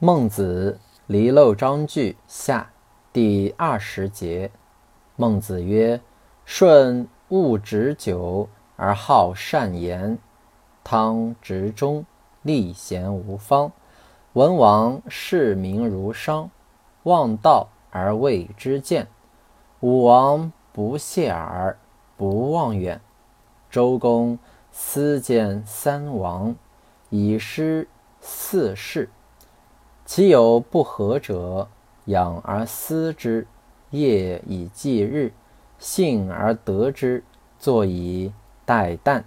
孟子离娄章句下第二十节。孟子曰：“舜恶直久而好善言，汤执中，立贤无方。文王视民如商，望道而谓之见。武王不懈而不望远。周公思见三王，以失四世。”其有不和者，养而思之，夜以继日，信而得之，坐以待旦。